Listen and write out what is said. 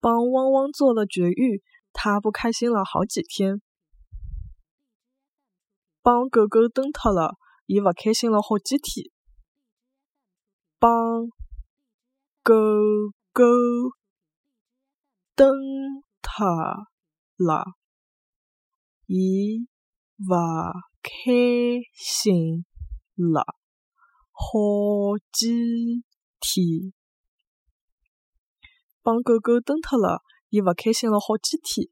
帮汪汪做了绝育，他不开心了好几天。帮狗狗蹬脱了，伊勿开心了好几天。帮狗狗蹬脱了，伊勿开心了好几天。帮狗狗蹬脱了，伊勿开心了好几天。